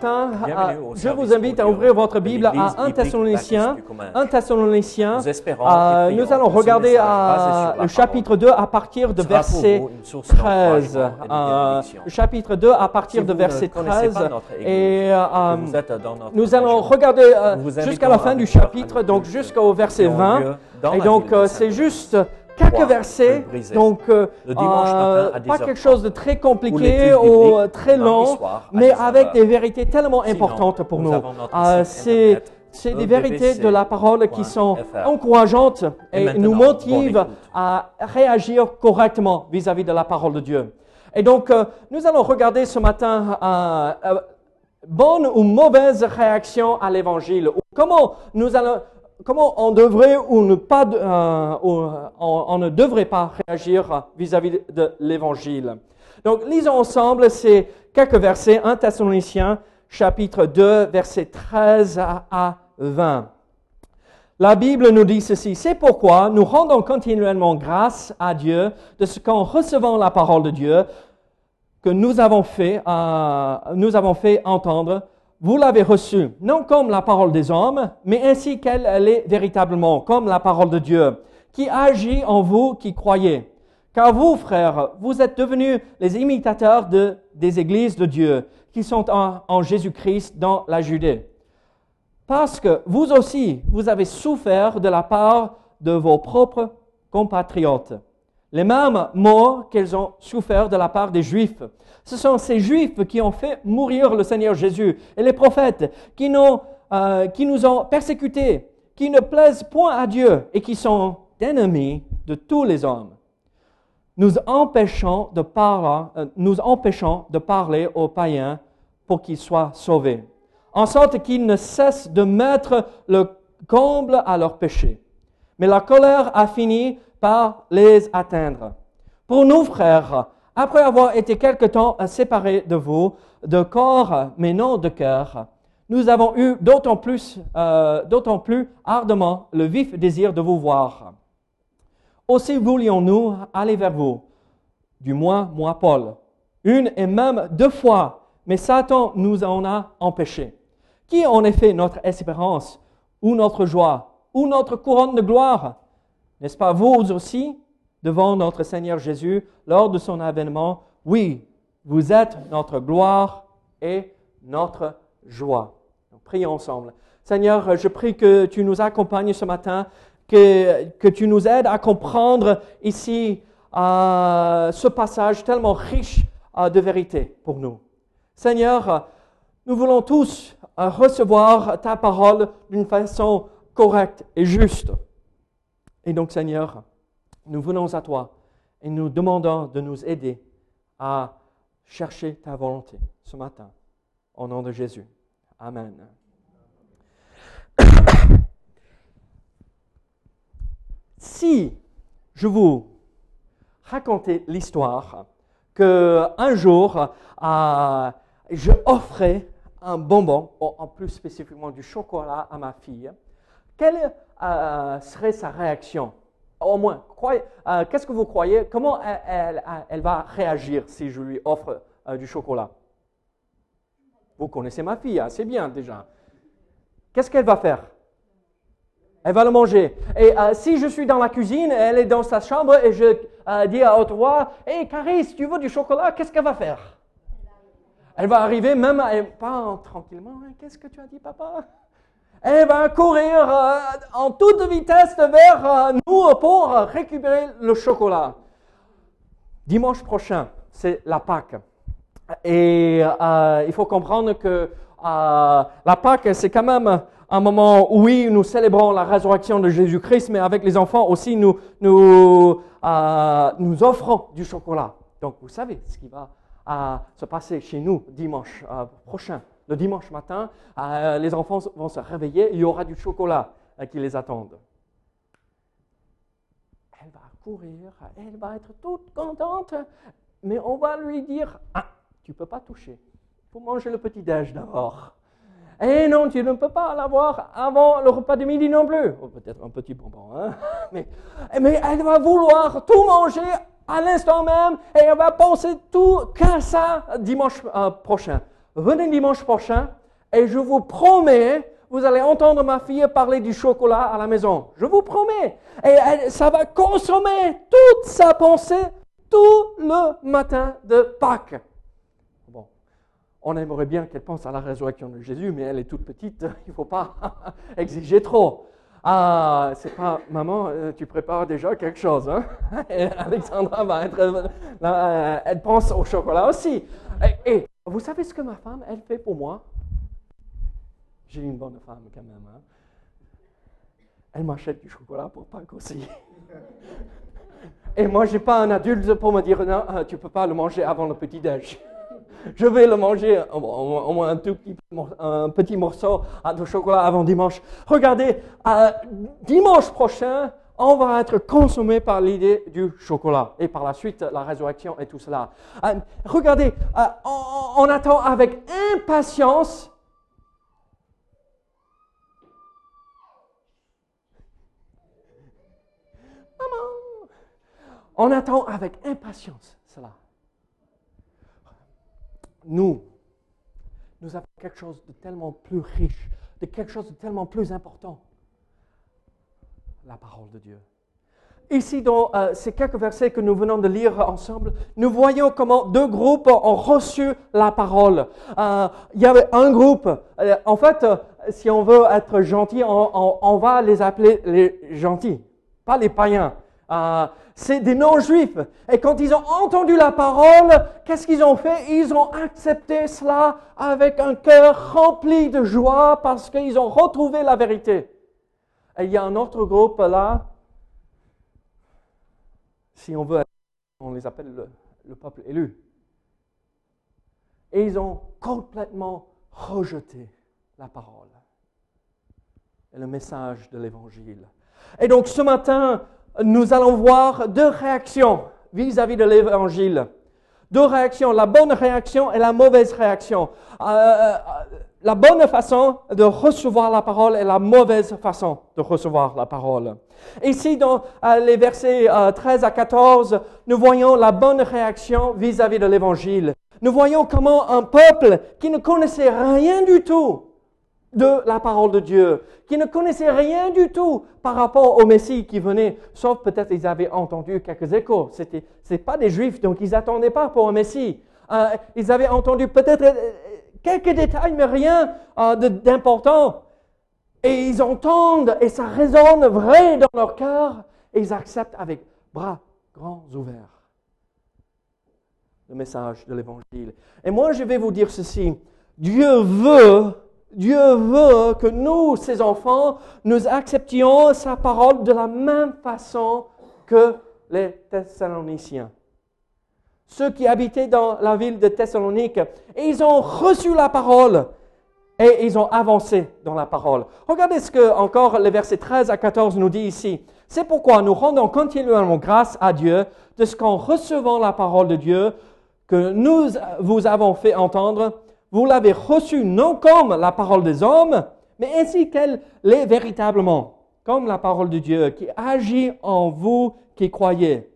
Bienvenue au je vous invite à ouvrir votre Bible à l'Église 1 biblique Thessaloniciens. baptiste du commun. 1 Thessaloniciens. Nous Euh, nous allons regarder à le chapitre 2 à partir de verset vous une source 13. d'encouragement et de Euh, chapitre 2 à partir de verset connaissez 13. pas notre Église, Et euh, nous allons regarder euh, jusqu'à la fin du chapitre, donc jusqu'au verset qui ont 20. lieu dans Et donc c'est juste quelques versets, donc euh, euh, pas 10h30. quelque chose de très compliqué ou euh, très long, mais 19h. avec des vérités tellement importantes pour nous Euh, c'est des vérités de la parole qui sont encourageantes Et nous motivent à réagir correctement vis-à-vis de la parole de Dieu. Et donc, euh, nous allons regarder ce matin euh, euh, bonne ou mauvaise réaction à l'évangile. Comment nous allons, comment on devrait ou ne pas, euh, euh, devrait pas réagir vis-à-vis de l'évangile? Donc, lisons ensemble ces quelques versets, 1 Thessaloniciens, chapitre 2, versets 13 à- à 20. La Bible nous dit ceci, c'est pourquoi nous rendons continuellement grâce à Dieu de ce qu'en recevant la parole de Dieu que nous avons fait, euh, nous avons fait entendre, vous l'avez reçue, non comme la parole des hommes, mais ainsi qu'elle elle est véritablement, comme la parole de Dieu, qui agit en vous qui croyez. Car vous, frères, vous êtes devenus les imitateurs de, des églises de Dieu, qui sont en, Jésus-Christ dans la Judée. Parce que vous aussi, vous avez souffert de la part de vos propres compatriotes. Les mêmes maux qu'ils ont souffert de la part des Juifs. Ce sont ces Juifs qui ont fait mourir le Seigneur Jésus et les prophètes, euh, qui nous ont persécutés, qui ne plaisent point à Dieu et qui sont ennemis de tous les hommes. Nous empêchons de parler, euh, nous empêchons de parler aux païens pour qu'ils soient sauvés en sorte qu'ils ne cessent de mettre le comble à leurs péchés. Mais la colère a fini par les atteindre. Pour nous, frères, après avoir été quelque temps séparés de vous, de corps, mais non de cœur, nous avons eu d'autant plus, euh, plus ardemment le vif désir de vous voir. Aussi voulions-nous aller vers vous, du moins moi, Paul, une et même deux fois, mais Satan nous en a empêchés. Qui en effet notre espérance, ou notre joie, ou notre couronne de gloire? N'est-ce pas vous aussi, devant notre Seigneur Jésus, lors de son avènement Oui, vous êtes notre gloire et notre joie. Prions ensemble. Seigneur, je prie que tu nous accompagnes ce matin, que, que tu nous aides à comprendre ici euh, ce passage tellement riche euh, de vérité pour nous. Seigneur, nous voulons tous euh, recevoir ta parole d'une façon correcte et juste. Et donc, Seigneur, nous venons à toi et nous demandons de nous aider à chercher ta volonté ce matin. Au nom de Jésus. Amen. Si je vous racontais l'histoire que un jour je offrais un bonbon, en plus spécifiquement du chocolat à ma fille, quelle euh, serait sa réaction? Au moins, euh, qu'est-ce que vous croyez? Comment elle, va réagir si je lui offre euh, du chocolat? Vous connaissez ma fille, hein, c'est bien déjà. Qu'est-ce qu'elle va faire? Elle va le manger. Et euh, si je suis dans la cuisine, elle est dans sa chambre et je dis à haute voix Hé, Caris, tu veux du chocolat? Qu'est-ce qu'elle va faire Elle va arriver même, elle- pas en- tranquillement Hein, Qu'est-ce que tu as dit, papa Elle va courir euh, en toute vitesse vers euh, nous pour récupérer le chocolat. Dimanche prochain, c'est la Pâque. Et euh, il faut comprendre que la Pâque, c'est quand même un moment où, oui, nous célébrons la résurrection de Jésus-Christ, mais avec les enfants aussi, nous, nous, nous offrons du chocolat. Donc, vous savez ce qui va se passer chez nous dimanche prochain. Le dimanche matin, euh, les enfants vont se réveiller, il y aura du chocolat euh, qui les attendent. Elle va courir, elle va être toute contente, mais on va lui dire, ah, tu ne peux pas toucher. Il faut manger le petit-déj d'abord. Et non, tu ne peux pas l'avoir avant le repas de midi non plus. Oh, Peut-être un petit bonbon, hein? mais, mais elle va vouloir tout manger à l'instant même et elle va penser tout qu'à ça dimanche euh, prochain. Venez dimanche prochain et je vous promets, vous allez entendre ma fille parler du chocolat à la maison. Je vous promets. Et ça va consommer toute sa pensée tout le matin de Pâques. Bon, on aimerait bien qu'elle pense à la résurrection de Jésus, mais elle est toute petite, il ne faut pas exiger trop. Ah, c'est pas, maman, euh, tu prépares déjà quelque chose, hein? Alexandra va être, euh, elle pense au chocolat aussi. Et, vous savez ce que ma femme, elle fait pour moi? J'ai une bonne femme quand même. Hein? Elle m'achète du chocolat pour Pâques aussi. Et moi, je n'ai pas un adulte pour me dire, non, euh, tu ne peux pas le manger avant le petit-déj. Je vais le manger au moins un tout petit, morceau de chocolat avant dimanche. Regardez, euh, dimanche prochain, on va être consommé par l'idée du chocolat et par la suite la résurrection et tout cela. Euh, regardez, on, attend avec impatience On attend avec impatience cela. Nous, nous avons quelque chose de tellement plus riche, de quelque chose de tellement plus important. La parole de Dieu. Ici, dans euh, ces quelques versets que nous venons de lire ensemble, nous voyons comment deux groupes ont reçu la parole. Euh, il y avait un groupe, euh, en fait, si on veut être gentil, on, va les appeler les gentils, pas les païens c'est des non-juifs. Et quand ils ont entendu la parole, qu'est-ce qu'ils ont fait? Ils ont accepté cela avec un cœur rempli de joie parce qu'ils ont retrouvé la vérité. Et il y a un autre groupe là, si on veut, on les appelle le, le peuple élu. Et ils ont complètement rejeté la parole et le message de l'Évangile. Et donc ce matin, nous allons voir deux réactions vis-à-vis de l'évangile. Deux réactions, la bonne réaction et la mauvaise réaction. Euh, euh, la bonne façon de recevoir la parole et la mauvaise façon de recevoir la parole. Ici, dans euh, les versets 13 à 14, nous voyons la bonne réaction vis-à-vis -vis de l'évangile. Nous voyons comment un peuple qui ne connaissait rien du tout de la parole de Dieu, qui ne connaissaient rien du tout par rapport au Messie qui venait, sauf peut-être ils avaient entendu quelques échos. C'était, c'est pas des Juifs, donc ils n'attendaient pas pour un Messie. Euh, ils avaient entendu peut-être euh, quelques détails, mais rien euh, d'important. Et ils entendent, et ça résonne vrai dans leur cœur, et ils acceptent avec bras grands ouverts le message de l'Évangile. Et moi, je vais vous dire ceci. Dieu veut Dieu veut que nous, ses enfants, nous acceptions sa parole de la même façon que les Thessaloniciens. Ceux qui habitaient dans la ville de Thessalonique, ils ont reçu la parole et ils ont avancé dans la parole. Regardez ce que encore les versets 13 à 14 nous dit ici. C'est pourquoi nous rendons continuellement grâce à Dieu de ce qu'en recevant la parole de Dieu que nous vous avons fait entendre, vous l'avez reçue non comme la parole des hommes, mais ainsi qu'elle l'est véritablement, comme la parole de Dieu qui agit en vous qui croyez.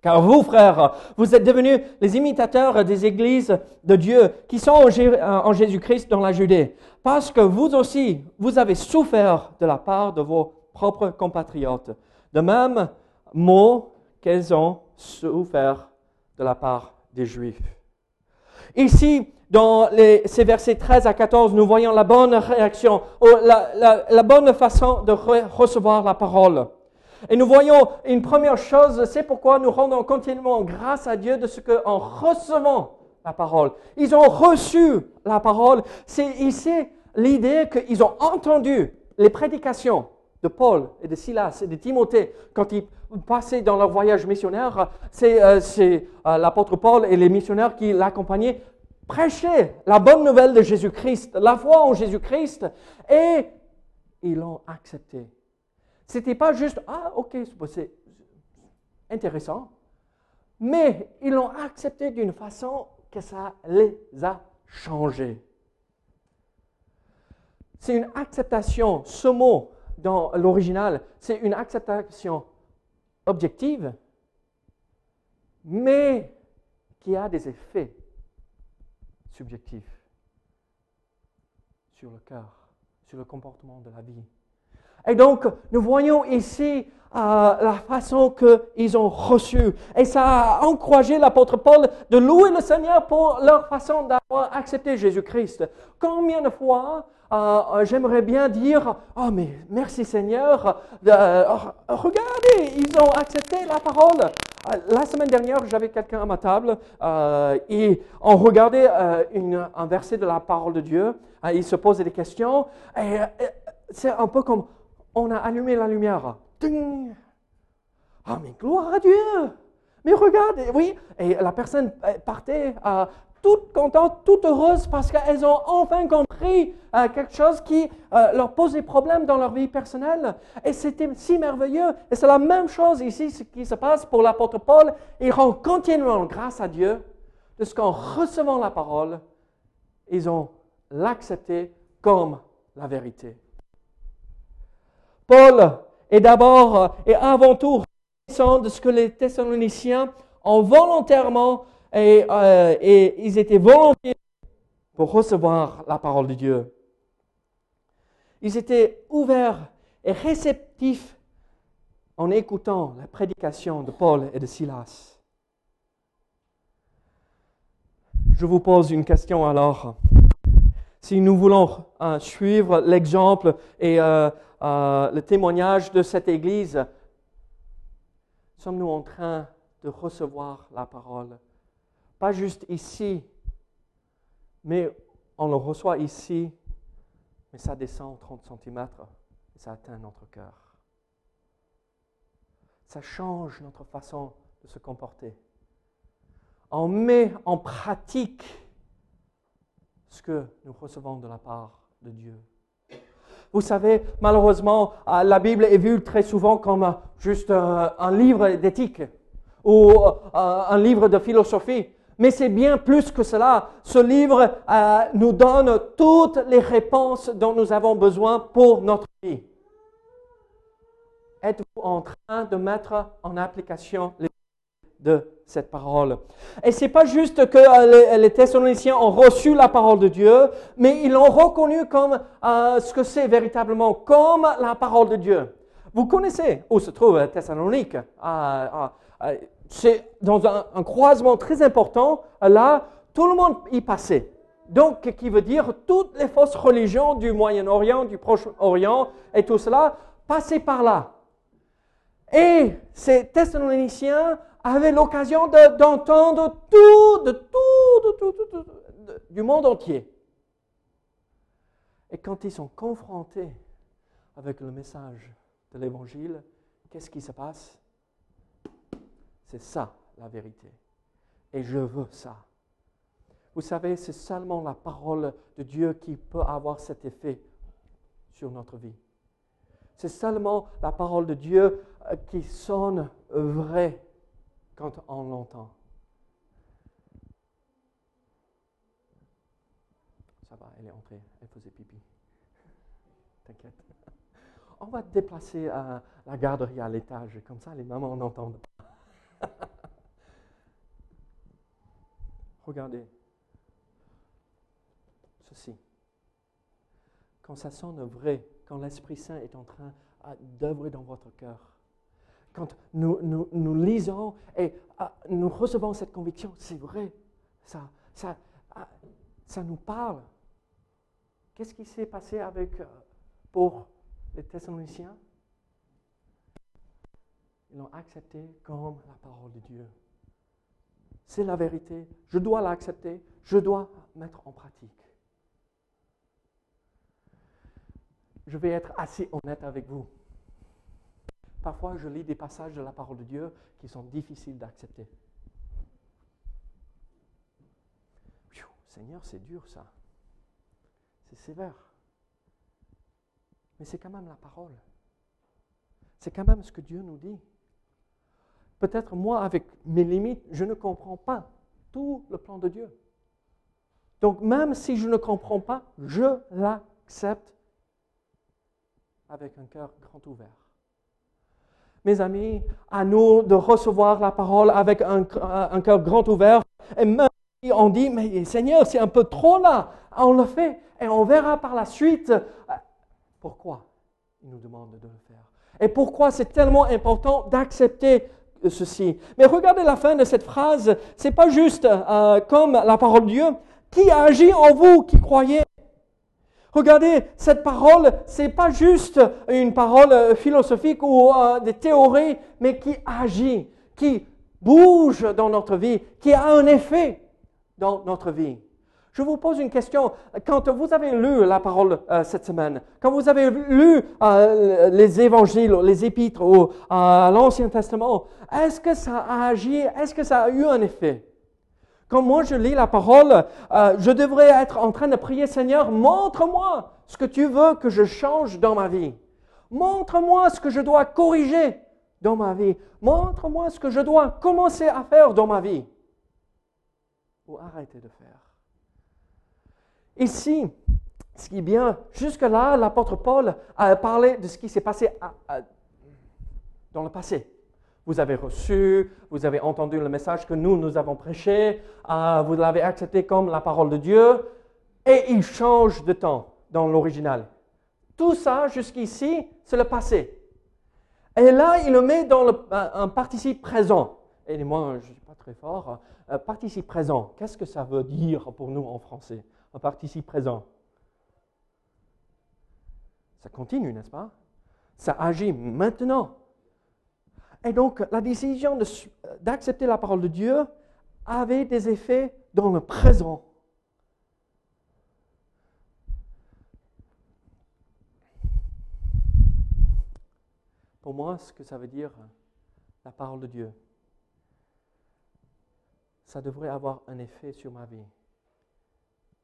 Car vous, frères, vous êtes devenus les imitateurs des églises de Dieu qui sont en Jésus-Christ dans la Judée, parce que vous aussi, vous avez souffert de la part de vos propres compatriotes, de même mot qu'elles ont souffert de la part des Juifs. Ici, dans ces versets 13 à 14, nous voyons la bonne réaction, la, bonne façon de recevoir la parole. Et nous voyons une première chose, c'est pourquoi nous rendons continuellement grâce à Dieu de ce qu'en recevant la parole, ils ont reçu la parole. C'est ici l'idée qu'ils ont entendu les prédications de Paul et de Silas et de Timothée quand ils passaient dans leur voyage missionnaire. C'est euh, euh, l'apôtre Paul et les missionnaires qui l'accompagnaient prêcher la bonne nouvelle de Jésus-Christ, la foi en Jésus-Christ, et ils l'ont accepté. C'était pas juste, ah, ok, c'est intéressant, mais ils l'ont accepté d'une façon que ça les a changés. C'est une acceptation, ce mot dans l'original, c'est une acceptation objective, mais qui a des effets subjectif. sur le cœur, sur le comportement de la vie. Et donc, nous voyons ici euh, la façon qu'ils ont reçu. Et ça a encouragé l'apôtre Paul de louer le Seigneur pour leur façon d'avoir accepté Jésus-Christ. Combien de fois euh, euh, j'aimerais bien dire, oh mais merci Seigneur, regardez, ils ont accepté la parole. La semaine dernière, j'avais quelqu'un à ma table et on regardait un verset de la parole de Dieu. il se posait des questions et c'est un peu comme on a allumé la lumière. Ah, mais gloire à Dieu! Mais regardez, oui, et la personne partait euh, toute contente, toute heureuse parce qu'elles ont enfin compris euh, quelque chose qui euh, leur posait problème dans leur vie personnelle. Et c'était si merveilleux. Et c'est la même chose ici, ce qui se passe pour l'apôtre Paul. Il rend continuellement grâce à Dieu de ce qu'en recevant la parole, ils ont l'accepté comme la vérité. Paul est d'abord et avant tout reconnaissant de ce que les Thessaloniciens ont volontairement et, euh, ils étaient volontiers pour recevoir la parole de Dieu. Ils étaient ouverts et réceptifs en écoutant la prédication de Paul et de Silas. Je vous pose une question alors. Si nous voulons euh, suivre l'exemple et euh, euh, le témoignage de cette Église, sommes-nous en train de recevoir la parole? Pas juste ici, mais on le reçoit ici, mais ça descend 30 cm et ça atteint notre cœur. Ça change notre façon de se comporter. On met en pratique ce que nous recevons de la part de Dieu. Vous savez, malheureusement, euh, la Bible est vue très souvent comme euh, juste euh, un livre d'éthique ou un livre de philosophie. Mais c'est bien plus que cela. Ce livre nous donne toutes les réponses dont nous avons besoin pour notre vie. Êtes-vous en train de mettre en application les de cette parole. Et c'est pas juste que euh, les, Thessaloniciens ont reçu la parole de Dieu, mais ils l'ont reconnu comme euh, ce que c'est véritablement, comme la parole de Dieu. Vous connaissez où se trouve Thessalonique? Euh, C'est dans un, croisement très important. Là, tout le monde y passait. Donc, qui veut dire toutes les fausses religions du Moyen-Orient, du Proche-Orient et tout cela passaient par là. Et ces Thessaloniciens avaient l'occasion d'entendre tout, de tout, de tout, du monde entier. Et quand ils sont confrontés avec le message de l'Évangile, qu'est-ce qui se passe? C'est ça la vérité. Et je veux ça. Vous savez, c'est seulement la parole de Dieu qui peut avoir cet effet sur notre vie. C'est seulement la parole de Dieu euh, qui sonne vrai quand on l'entend. Ça va, elle est entrée, elle faisait pipi. T'inquiète. On va déplacer à la garderie à l'étage, comme ça les mamans n'entendent pas. Regardez ceci. Quand ça sonne vrai, quand l'Esprit Saint est en train d'œuvrer dans votre cœur, quand nous, nous, lisons et ah, nous recevons cette conviction, c'est vrai, ça, ça, ah, ça nous parle. Qu'est-ce qui s'est passé avec, euh, pour les Thessaloniciens? Ils l'ont accepté comme la parole de Dieu. C'est la vérité. Je dois l'accepter. Je dois mettre en pratique. Je vais être assez honnête avec vous. Parfois, je lis des passages de la parole de Dieu qui sont difficiles d'accepter. Seigneur, c'est dur ça. C'est sévère. Mais c'est quand même la parole. C'est quand même ce que Dieu nous dit. Peut-être moi, avec mes limites, je ne comprends pas tout le plan de Dieu. Donc même si je ne comprends pas, je l'accepte avec un cœur grand ouvert mes amis, à nous de recevoir la parole avec un, cœur grand ouvert. Et même si on dit, mais Seigneur, c'est un peu trop là, on le fait et on verra par la suite pourquoi il nous demande de le faire? Et pourquoi c'est tellement important d'accepter ceci? Mais regardez la fin de cette phrase, c'est pas juste euh, comme la parole de Dieu qui agit en vous qui croyez? Regardez, cette parole, c'est pas juste une parole euh, philosophique ou euh, des théories, mais qui agit, qui bouge dans notre vie, qui a un effet dans notre vie. Je vous pose une question. Quand vous avez lu la parole euh, cette semaine, quand vous avez lu les évangiles, les épîtres ou l'Ancien Testament, est-ce que ça a agi, est-ce que ça a eu un effet? Quand moi je lis la parole, je devrais être en train de prier, Seigneur, montre-moi ce que tu veux que je change dans ma vie. Montre-moi ce que je dois corriger dans ma vie. Montre-moi ce que je dois commencer à faire dans ma vie. Ou arrêter de faire. Ici, ce qui est bien, jusque-là, l'apôtre Paul a parlé de ce qui s'est passé dans le passé. Vous avez reçu, vous avez entendu le message que nous, nous avons prêché, euh, vous l'avez accepté comme la parole de Dieu, et il change de temps dans l'original. Tout ça, jusqu'ici, c'est le passé. Et là, il le met dans le, un participe présent. Et moi, je ne suis pas très fort. Euh, participe présent, qu'est-ce que ça veut dire pour nous en français? Un participe présent. Ça continue, n'est-ce pas? Ça agit maintenant. Et donc, la décision d'accepter la parole de Dieu avait des effets dans le présent. Pour moi, ce que ça veut dire, la parole de Dieu, ça devrait avoir un effet sur ma vie.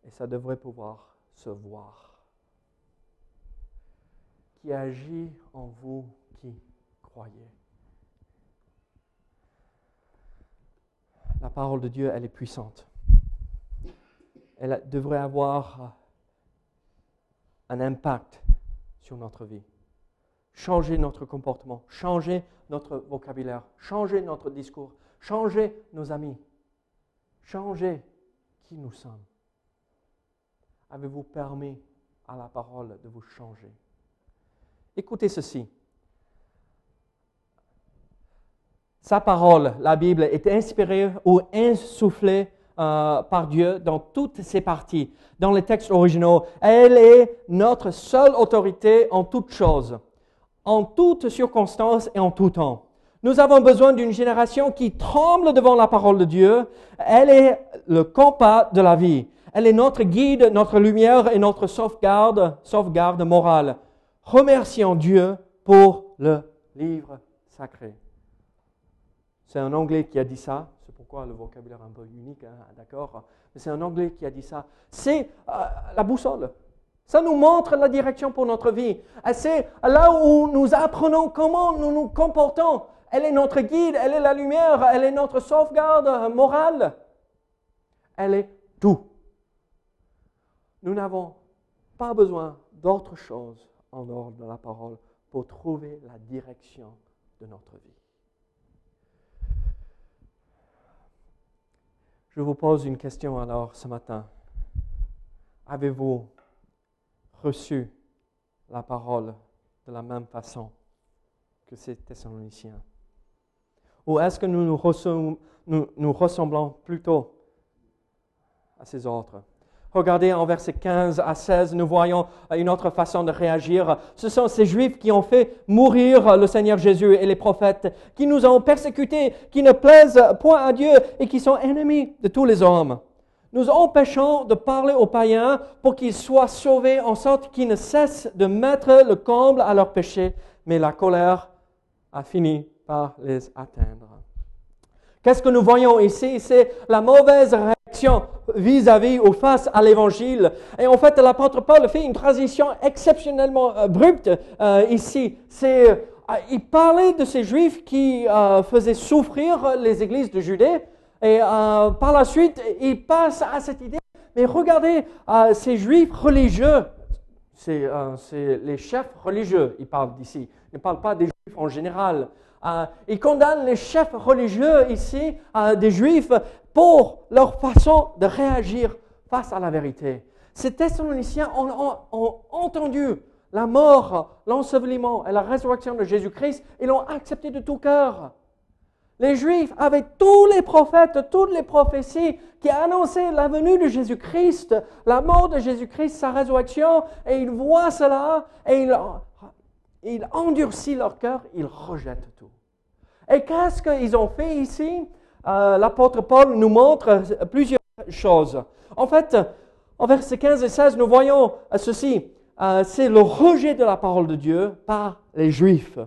Et ça devrait pouvoir se voir. Qui agit en vous qui croyez. La parole de Dieu, elle est puissante. Elle devrait avoir un impact sur notre vie. Changer notre comportement, changer notre vocabulaire, changer notre discours, changer nos amis, changer qui nous sommes avez-vous permis à la parole de vous changer? Écoutez ceci. Sa parole, la Bible, est inspirée ou insufflée euh, par Dieu dans toutes ses parties, dans les textes originaux. Elle est notre seule autorité en toutes choses, en toutes circonstances et en tout temps. Nous avons besoin d'une génération qui tremble devant la parole de Dieu. Elle est le compas de la vie. Elle est notre guide, notre lumière et notre sauvegarde, sauvegarde morale. Remercions Dieu pour le livre sacré. C'est un Anglais qui a dit ça. C'est pourquoi le vocabulaire est un peu unique, hein, d'accord Mais c'est un Anglais qui a dit ça. C'est euh, la boussole. Ça nous montre la direction pour notre vie. C'est là où nous apprenons comment nous nous comportons. Elle est notre guide, elle est la lumière, elle est notre sauvegarde morale. Elle est tout. Nous n'avons pas besoin d'autre chose en dehors de la parole pour trouver la direction de notre vie. Je vous pose une question alors ce matin. Avez-vous reçu la parole de la même façon que ces Thessaloniciens? Ou est-ce que nous nous, nous ressemblons plutôt à ces autres? Regardez en versets 15 à 16, nous voyons une autre façon de réagir. Ce sont ces Juifs qui ont fait mourir le Seigneur Jésus et les prophètes, qui nous ont persécutés, qui ne plaisent point à Dieu et qui sont ennemis de tous les hommes. Nous empêchons de parler aux païens pour qu'ils soient sauvés en sorte qu'ils ne cessent de mettre le comble à leurs péchés, mais la colère a fini par les atteindre. Qu'est-ce que nous voyons ici? C'est la mauvaise vis-à-vis ou face à l'évangile. Et en fait, l'apôtre Paul fait une transition exceptionnellement euh, abrupte euh, ici. C'est, euh, il parlait de ces juifs qui faisaient souffrir les églises de Judée. Et par la suite, il passe à cette idée. Mais regardez, ces juifs religieux, c'est, les chefs religieux, il parle d'ici. Il ne parle pas des juifs en général. Euh, il condamne les chefs religieux ici, euh, des juifs, pour leur façon de réagir face à la vérité. Ces Thessaloniciens ont, entendu la mort, l'ensevelissement et la résurrection de Jésus-Christ et l'ont accepté de tout cœur. Les Juifs avaient tous les prophètes, toutes les prophéties qui annonçaient la venue de Jésus-Christ, la mort de Jésus-Christ, sa résurrection, et ils voient cela et ils, ils endurcissent leur cœur, ils rejettent tout. Et qu'est-ce qu'ils ont fait ici? Euh, L'apôtre Paul nous montre plusieurs choses. En fait, en versets 15 et 16, nous voyons ceci. Euh, c'est le rejet de la parole de Dieu par les Juifs.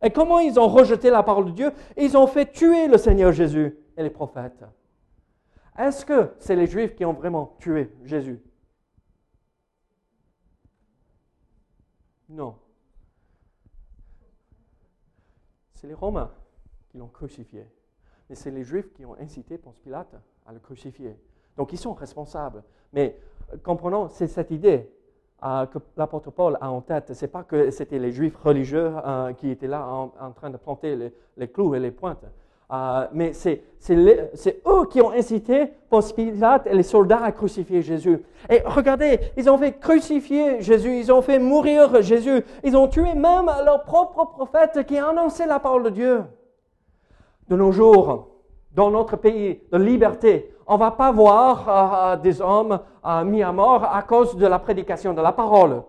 Et comment ils ont rejeté la parole de Dieu? Ils ont fait tuer le Seigneur Jésus et les prophètes. Est-ce que c'est les Juifs qui ont vraiment tué Jésus? Non. C'est les Romains qui l'ont crucifié. Mais c'est les Juifs qui ont incité Ponce Pilate à le crucifier. Donc ils sont responsables. Mais euh, comprenons, c'est cette idée euh, que l'apôtre Paul a en tête. Ce n'est pas que c'était les juifs religieux euh, qui étaient là en, train de planter les, clous et les pointes. Mais c'est eux qui ont incité Ponce Pilate et les soldats à crucifier Jésus. Et regardez, ils ont fait crucifier Jésus, ils ont fait mourir Jésus, ils ont tué même leur propre prophète qui annonçait la parole de Dieu. De nos jours, dans notre pays de liberté, on ne va pas voir euh, euh, des hommes euh, mis à mort à cause de la prédication de la parole.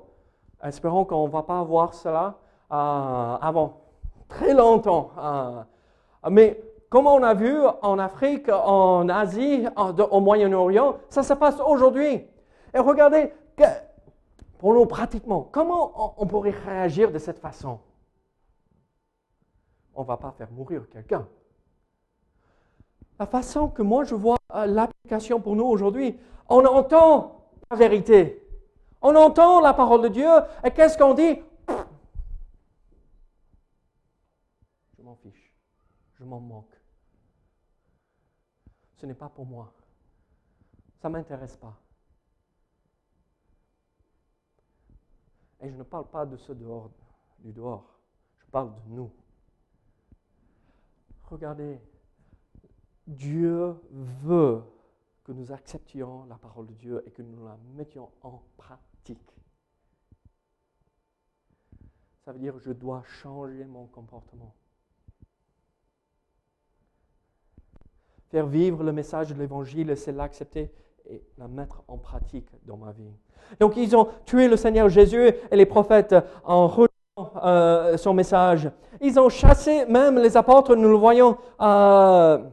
Espérons qu'on ne va pas voir cela avant très longtemps. mais comme on a vu en Afrique, en Asie, au Moyen-Orient, ça se passe aujourd'hui. Et regardez, pour nous pratiquement, comment on pourrait réagir de cette façon? On ne va pas faire mourir quelqu'un la façon que moi je vois euh, l'application pour nous aujourd'hui, on entend la vérité. On entend la parole de Dieu et qu'est-ce qu'on dit? Je m'en fiche. Je m'en moque. Ce n'est pas pour moi. Ça ne m'intéresse pas. Et je ne parle pas de ce dehors, du dehors. Je parle de nous. Regardez, Dieu veut que nous acceptions la parole de Dieu et que nous la mettions en pratique. Ça veut dire que je dois changer mon comportement. Faire vivre le message de l'Évangile, c'est l'accepter et la mettre en pratique dans ma vie. Donc ils ont tué le Seigneur Jésus et les prophètes en rejetant euh, son message. Ils ont chassé même les apôtres, nous le voyons. Euh,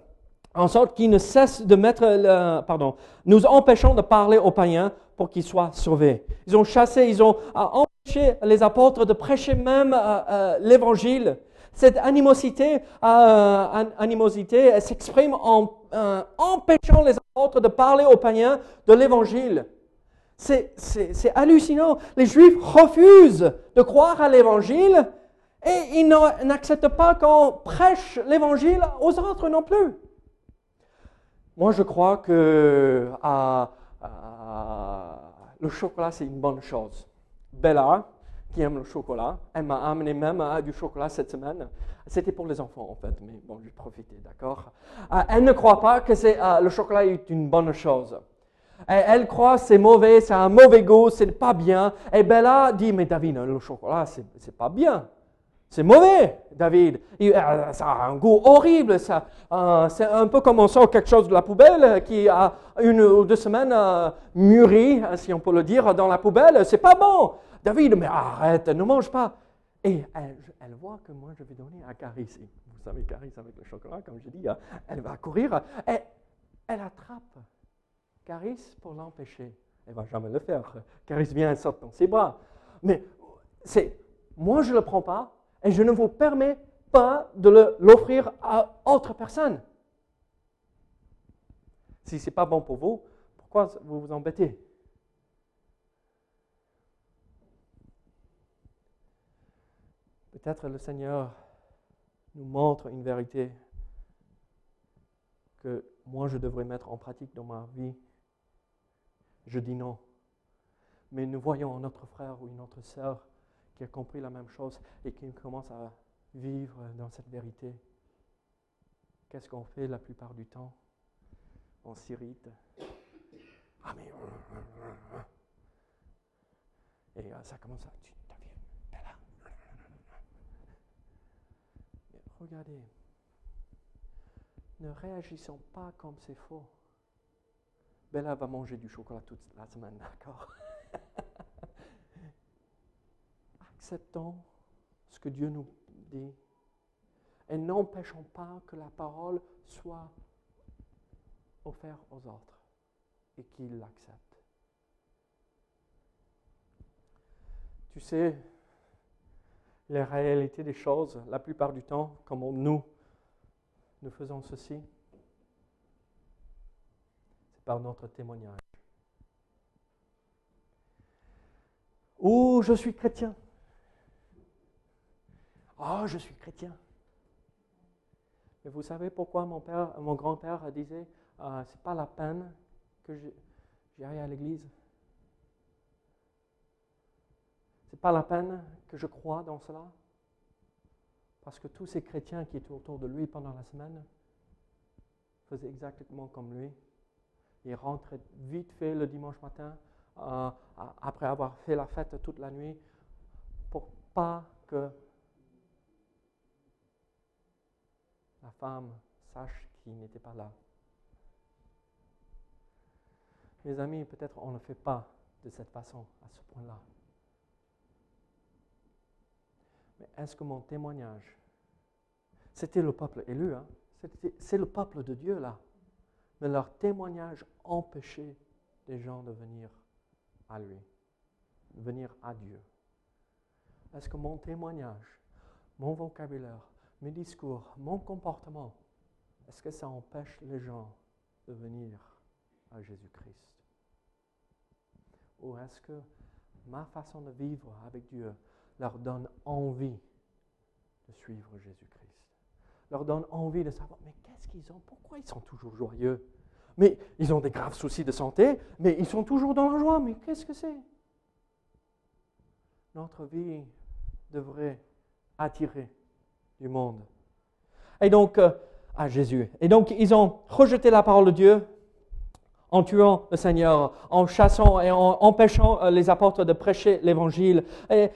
en sorte qu'ils ne cessent de mettre, le, pardon, nous empêchons de parler aux païens pour qu'ils soient sauvés. Ils ont chassé, ils ont euh, empêché les apôtres de prêcher même euh, euh, l'évangile. Cette animosité, animosité s'exprime en empêchant les apôtres de parler aux païens de l'évangile. C'est hallucinant. Les Juifs refusent de croire à l'évangile et ils n'acceptent pas qu'on prêche l'évangile aux autres non plus. Moi, je crois que le chocolat, c'est une bonne chose. Bella, qui aime le chocolat, elle m'a amené même du chocolat cette semaine. C'était pour les enfants, en fait, mais bon, j'ai profité, d'accord euh, Elle ne croit pas que euh, le chocolat est une bonne chose. Elle, croit c'est mauvais, c'est un mauvais goût, c'est pas bien. Et Bella dit, mais David, le chocolat, c'est pas bien. C'est mauvais, David. Euh, ça a un goût horrible. Ça, euh, c'est un peu comme on sort quelque chose de la poubelle qui a une ou deux semaines euh, mûri, si on peut le dire, dans la poubelle. C'est pas bon. David, mais arrête, ne mange pas. Et elle, voit que moi, je vais donner à Caris. Vous savez, Caris avec le chocolat, comme je dis, hein, elle va courir. Elle attrape Caris pour l'empêcher. Elle va jamais le faire. Caris vient et sort dans ses bras. Mais c'est, moi, je ne le prends pas et je ne vous permets pas de l'offrir à autre personne. Si ce n'est pas bon pour vous, pourquoi vous vous embêtez? Peut-être le Seigneur nous montre une vérité que moi je devrais mettre en pratique dans ma vie. Je dis non. Mais nous voyons notre frère ou une autre sœur qui a compris la même chose et qui commence à vivre dans cette vérité. Qu'est-ce qu'on fait la plupart du temps? On s'irrite. Ah mais Et euh, ça commence à. Là. Regardez. Ne réagissons pas comme c'est faux. Bella va manger du chocolat toute la semaine, d'accord? Acceptons ce que Dieu nous dit et n'empêchons pas que la parole soit offerte aux autres et qu'ils l'acceptent. Tu sais, la réalité des choses, la plupart du temps, comme nous, nous faisons ceci, c'est par notre témoignage. Oh, je suis chrétien. Oh, je suis chrétien. Mais vous savez pourquoi mon père, mon grand-père disait, euh, c'est pas la peine que j'aille à l'église. C'est pas la peine que je croie dans cela. Parce que tous ces chrétiens qui étaient autour de lui pendant la semaine faisaient exactement comme lui. Ils rentraient vite fait le dimanche matin, euh, après avoir fait la fête toute la nuit, pour pas que la femme sache qu'il n'était pas là. Mes amis, peut-être on ne fait pas de cette façon, à ce point-là. Mais est-ce que mon témoignage, c'était le peuple élu, hein? c'est le peuple de Dieu là, mais leur témoignage empêchait les gens de venir à lui, de venir à Dieu? Est-ce que mon témoignage, mon vocabulaire, mes discours, mon comportement, est-ce que ça empêche les gens de venir à Jésus-Christ? Ou est-ce que ma façon de vivre avec Dieu leur donne envie de suivre Jésus-Christ? Leur donne envie de savoir, mais qu'est-ce qu'ils ont? Pourquoi ils sont toujours joyeux? Mais ils ont des graves soucis de santé, mais ils sont toujours dans la joie. Mais qu'est-ce que c'est? Notre vie devrait attirer du monde. Et donc, euh, à Jésus. Et donc, ils ont rejeté la parole de Dieu en tuant le Seigneur, en chassant et en empêchant euh, les apôtres de prêcher l'évangile. Et,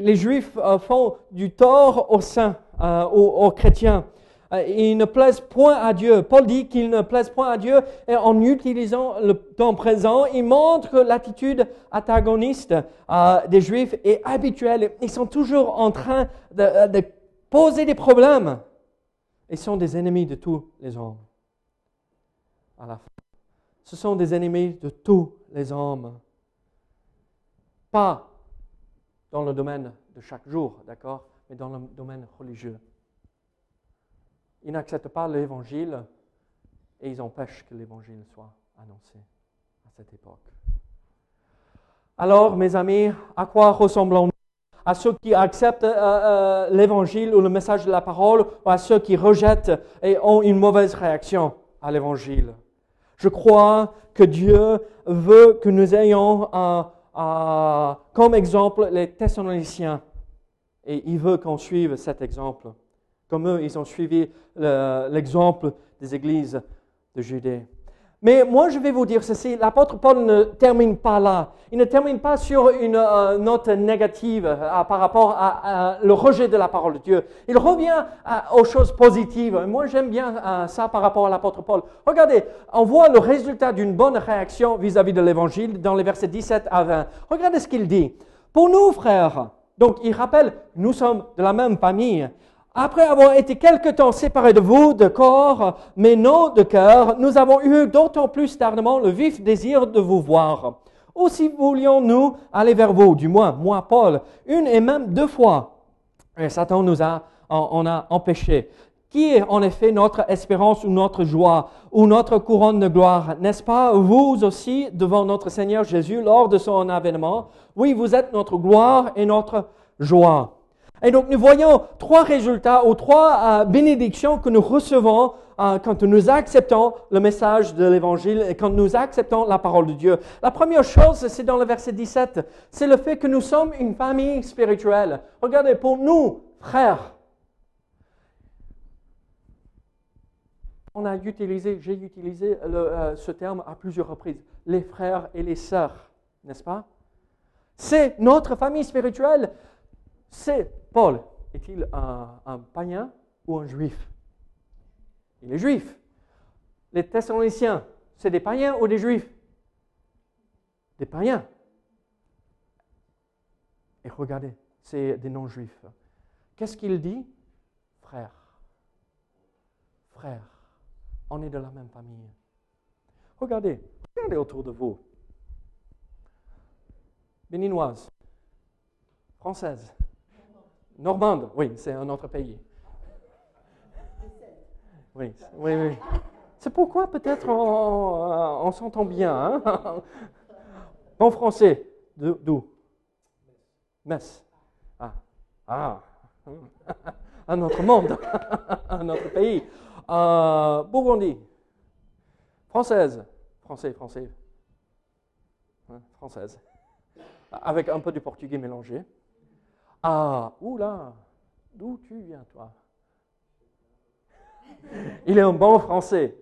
les Juifs euh, font du tort aux saints, aux, chrétiens. Ils ne plaisent point à Dieu. Paul dit qu'ils ne plaisent point à Dieu et en utilisant le temps présent, il montre que l'attitude antagoniste des Juifs est habituelle. Ils sont toujours en train de poser des problèmes et sont des ennemis de tous les hommes. À la fin. Ce sont des ennemis de tous les hommes. Pas dans le domaine de chaque jour, d'accord, mais dans le domaine religieux. Ils n'acceptent pas l'évangile et ils empêchent que l'évangile soit annoncé à cette époque. Alors, mes amis, à quoi ressemblons-nous? À ceux qui acceptent euh, euh, l'évangile ou le message de la parole, ou à ceux qui rejettent et ont une mauvaise réaction à l'évangile. Je crois que Dieu veut que nous ayons comme exemple les Thessaloniciens. Et il veut qu'on suive cet exemple. Comme eux, ils ont suivi l'exemple des églises de Judée. Mais moi, je vais vous dire ceci, l'apôtre Paul ne termine pas là. Il ne termine pas sur une euh, note négative euh, par rapport à, le rejet de la parole de Dieu. Il revient aux choses positives. Moi, j'aime bien euh, ça par rapport à l'apôtre Paul. Regardez, on voit le résultat d'une bonne réaction vis-à-vis de l'évangile dans les versets 17 à 20. Regardez ce qu'il dit. Pour nous, frères, donc il rappelle, nous sommes de la même famille. Après avoir été quelque temps séparés de vous, de corps, mais non de cœur, nous avons eu d'autant plus tardement le vif désir de vous voir. Aussi voulions-nous aller vers vous, du moins moi, Paul, une et même deux fois. Et Satan nous a, on a empêché. Qui est en effet notre espérance ou notre joie ou notre couronne de gloire? N'est-ce pas vous aussi devant notre Seigneur Jésus lors de son avènement? Oui, vous êtes notre gloire et notre joie. Et donc nous voyons trois résultats ou trois euh, bénédictions que nous recevons euh, quand nous acceptons le message de l'Évangile et quand nous acceptons la parole de Dieu. La première chose, c'est dans le verset 17, c'est le fait que nous sommes une famille spirituelle. Regardez, pour nous, frères, on a utilisé, j'ai utilisé euh, ce terme à plusieurs reprises, les frères et les sœurs, n'est-ce pas? C'est notre famille spirituelle. C'est Paul. Est-il un, païen ou un juif? Il est juif. Les Thessaloniciens, c'est des païens ou des juifs? Des païens. Et regardez, c'est des non-juifs. Qu'est-ce qu'il dit? Frère. Frère. On est de la même famille. Regardez, regardez autour de vous. Béninoise, française, normande, oui, c'est un autre pays. Oui, oui, oui. C'est pourquoi peut-être on, s'entend bien. Hein? En français, d'où? Metz. Ah, ah. un autre monde, un autre pays. Euh. Française. Français, français. Hein, française. Avec un peu du portugais mélangé. Ah, oula, d'où tu viens, toi? Il est un bon français,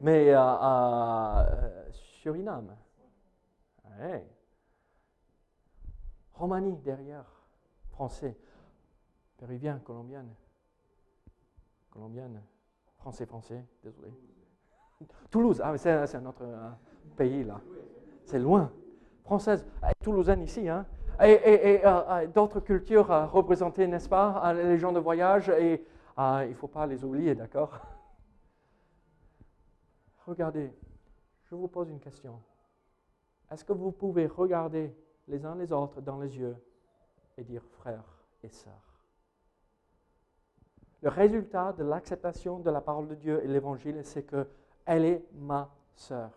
mais euh, euh, Suriname. Romanie derrière, français. Péruvien, colombienne. Colombienne, français, français, désolé. Toulouse, ah, c'est un autre euh, pays là. C'est loin. Française, toulousaine ici, hein. Et, euh, euh, d'autres cultures représentées, n'est-ce pas, les gens de voyage, et il ne faut pas les oublier, d'accord? Regardez, je vous pose une question. Est-ce que vous pouvez regarder les uns les autres dans les yeux et dire frères et sœurs le résultat de l'acceptation de la parole de Dieu et l'évangile, c'est que elle est ma sœur.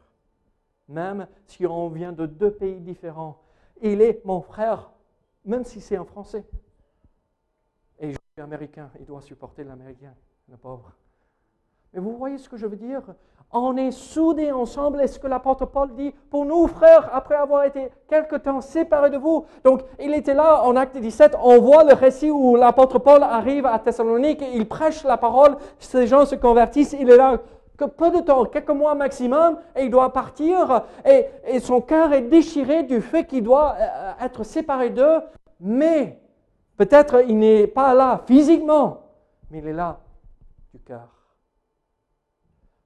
Même si on vient de deux pays différents, il est mon frère, même si c'est un Français. Et je suis américain, il doit supporter l'américain, le pauvre. Mais vous voyez ce que je veux dire? On est soudés ensemble. Est-ce que l'apôtre Paul dit pour nous, frères, après avoir été quelque temps séparés de vous Donc, il était là en acte 17. On voit le récit où l'apôtre Paul arrive à Thessalonique, il prêche la parole, ces gens se convertissent. Il est là que peu de temps, quelques mois maximum, et il doit partir. Et, son cœur est déchiré du fait qu'il doit euh, être séparé d'eux. Mais peut-être il n'est pas là physiquement, mais il est là du cœur.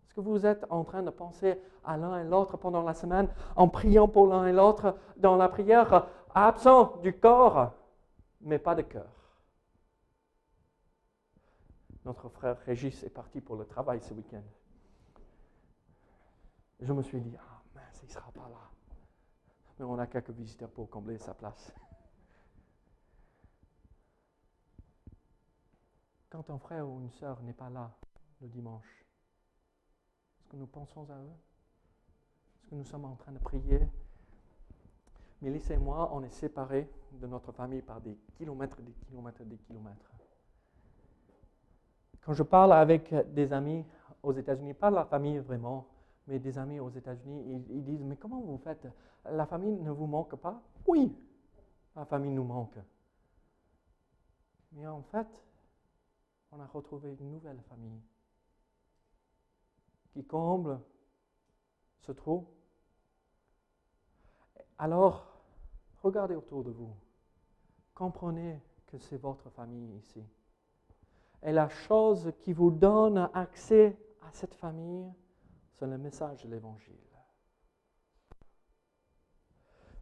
Est-ce que vous êtes en train de penser à l'un et l'autre pendant la semaine, en priant pour l'un et l'autre dans la prière, absent du corps, mais pas de cœur? Notre frère Régis est parti pour le travail ce week-end. Je me suis dit, ah mince, il ne sera pas là. Mais on a quelques visiteurs pour combler sa place. Quand un frère ou une sœur n'est pas là le dimanche, nous pensons à eux? Est-ce que nous sommes en train de prier? Mélisse et moi, on est séparés de notre famille par des kilomètres, des kilomètres, des kilomètres. Quand je parle avec des amis aux États-Unis, pas la famille vraiment, mais des amis aux États-Unis, ils, disent, mais comment vous faites? La famille ne vous manque pas? Oui, la famille nous manque. Mais en fait, on a retrouvé une nouvelle famille qui comble ce trou, alors regardez autour de vous. Comprenez que c'est votre famille ici. Et la chose qui vous donne accès à cette famille, le message de l'Évangile.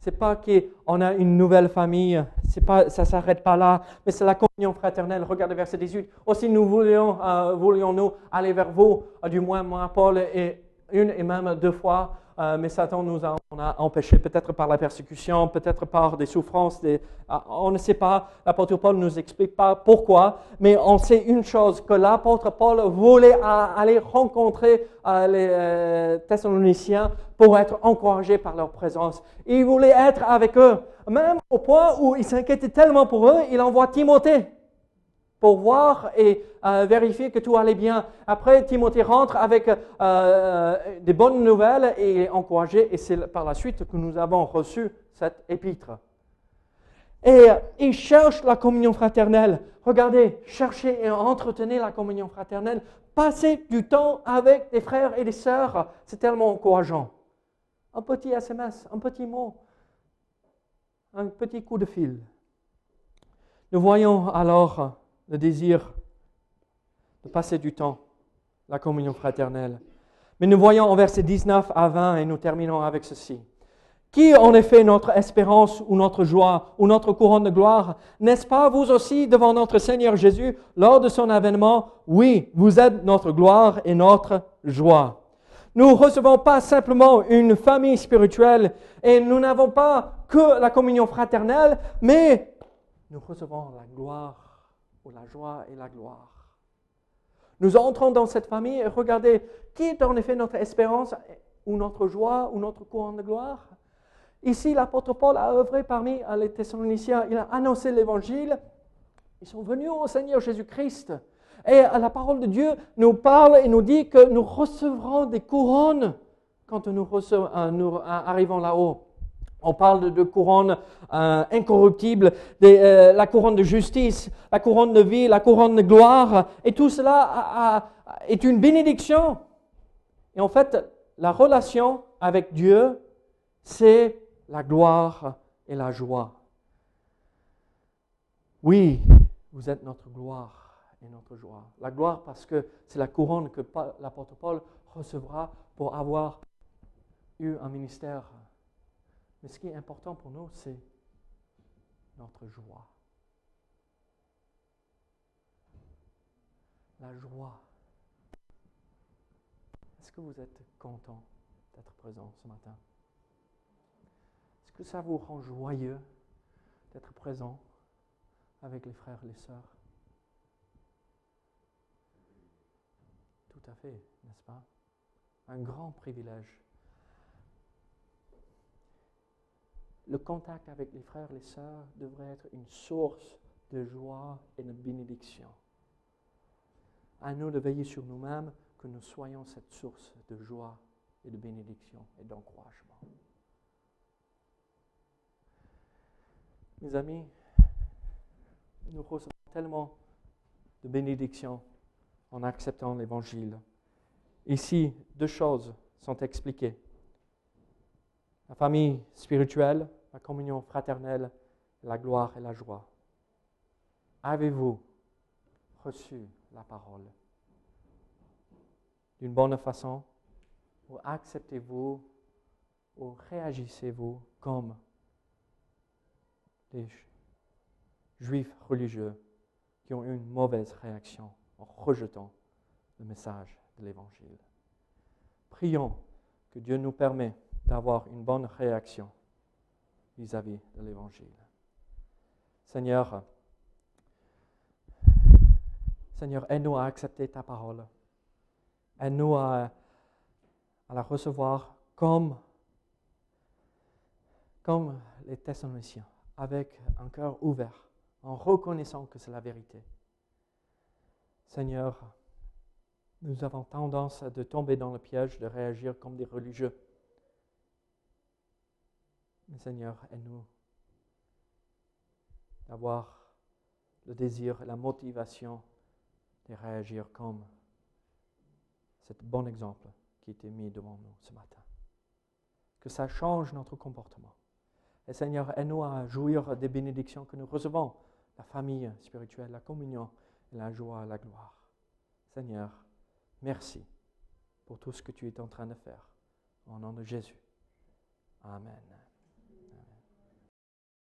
C'est pas qu'on a une nouvelle famille, c'est pas, ça ne s'arrête pas là, mais c'est la communion fraternelle. Regardez verset 18. Aussi nous voulions, euh, voulions-nous aller vers vous, euh, du moins moi, Paul, et une et même deux fois, euh, mais Satan nous a, empêchés, peut-être par la persécution, peut-être par des souffrances, ah, on ne sait pas, l'apôtre Paul ne nous explique pas pourquoi, mais on sait une chose, que l'apôtre Paul voulait aller rencontrer euh, les euh, Thessaloniciens pour être encouragé par leur présence. Il voulait être avec eux, même au point où il s'inquiétait tellement pour eux, il envoie Timothée pour voir et euh, vérifier que tout allait bien. Après, Timothée rentre avec euh, euh, des bonnes nouvelles et est encouragé, et c'est par la suite que nous avons reçu cette épître. Et il cherche la communion fraternelle. Regardez, cherchez et entretenez la communion fraternelle. Passez du temps avec des frères et des sœurs, c'est tellement encourageant. Un petit SMS, un petit mot, un petit coup de fil. Nous voyons alors le désir de passer du temps, la communion fraternelle. Mais nous voyons en versets 19 à 20 et nous terminons avec ceci. Qui en effet notre espérance ou notre joie ou notre couronne de gloire N'est-ce pas vous aussi devant notre Seigneur Jésus lors de son avènement? Oui, vous êtes notre gloire et notre joie. Nous recevons pas simplement une famille spirituelle et nous n'avons pas que la communion fraternelle, mais nous recevons la gloire ou la joie et la gloire. Nous entrons dans cette famille et regardez, qui est en effet notre espérance ou notre joie ou notre couronne de gloire? Ici, l'apôtre Paul a œuvré parmi les Thessaloniciens. Il a annoncé l'évangile. Ils sont venus au Seigneur Jésus-Christ. Et la parole de Dieu nous parle et nous dit que nous recevrons des couronnes quand nous, euh, arrivons là-haut. On parle de, couronnes euh, incorruptibles, euh, la couronne de justice, la couronne de vie, la couronne de gloire. Et tout cela est une bénédiction. Et en fait, la relation avec Dieu, c'est la gloire et la joie. Oui, vous êtes notre gloire et notre joie. La gloire parce que c'est la couronne que l'apôtre Paul recevra pour avoir eu un ministère. Mais ce qui est important pour nous, c'est notre joie. La joie. Est-ce que vous êtes content d'être présent ce matin? Est-ce que ça vous rend joyeux d'être présent avec les frères et les sœurs? Tout à fait, n'est-ce pas? Un grand privilège. Le contact avec les frères et les sœurs devrait être une source de joie et de bénédiction. À nous de veiller sur nous-mêmes que nous soyons cette source de joie et de bénédiction et d'encouragement. Mes amis, nous recevons tellement de bénédictions en acceptant l'Évangile. Ici, deux choses sont expliquées. La famille spirituelle, la communion fraternelle, la gloire et la joie. Avez-vous reçu la parole? D'une bonne façon ou acceptez-vous ou réagissez-vous comme des juifs religieux qui ont eu une mauvaise réaction en rejetant le message de l'Évangile? Prions que Dieu nous permet d'avoir une bonne réaction vis-à-vis de l'Évangile. Seigneur, Seigneur, aide-nous à accepter ta parole. Aide-nous à, à, la recevoir comme, comme les Thessaloniciens avec un cœur ouvert, en reconnaissant que c'est la vérité. Seigneur, nous avons tendance de tomber dans le piège de réagir comme des religieux. Mais Seigneur, aide-nous d'avoir le désir et la motivation de réagir comme cet bon exemple qui était mis devant nous ce matin. Que ça change notre comportement. Et Seigneur, aide-nous à jouir des bénédictions que nous recevons, la famille spirituelle, la communion, la joie, la gloire. Seigneur, merci pour tout ce que tu es en train de faire. Au nom de Jésus. Amen.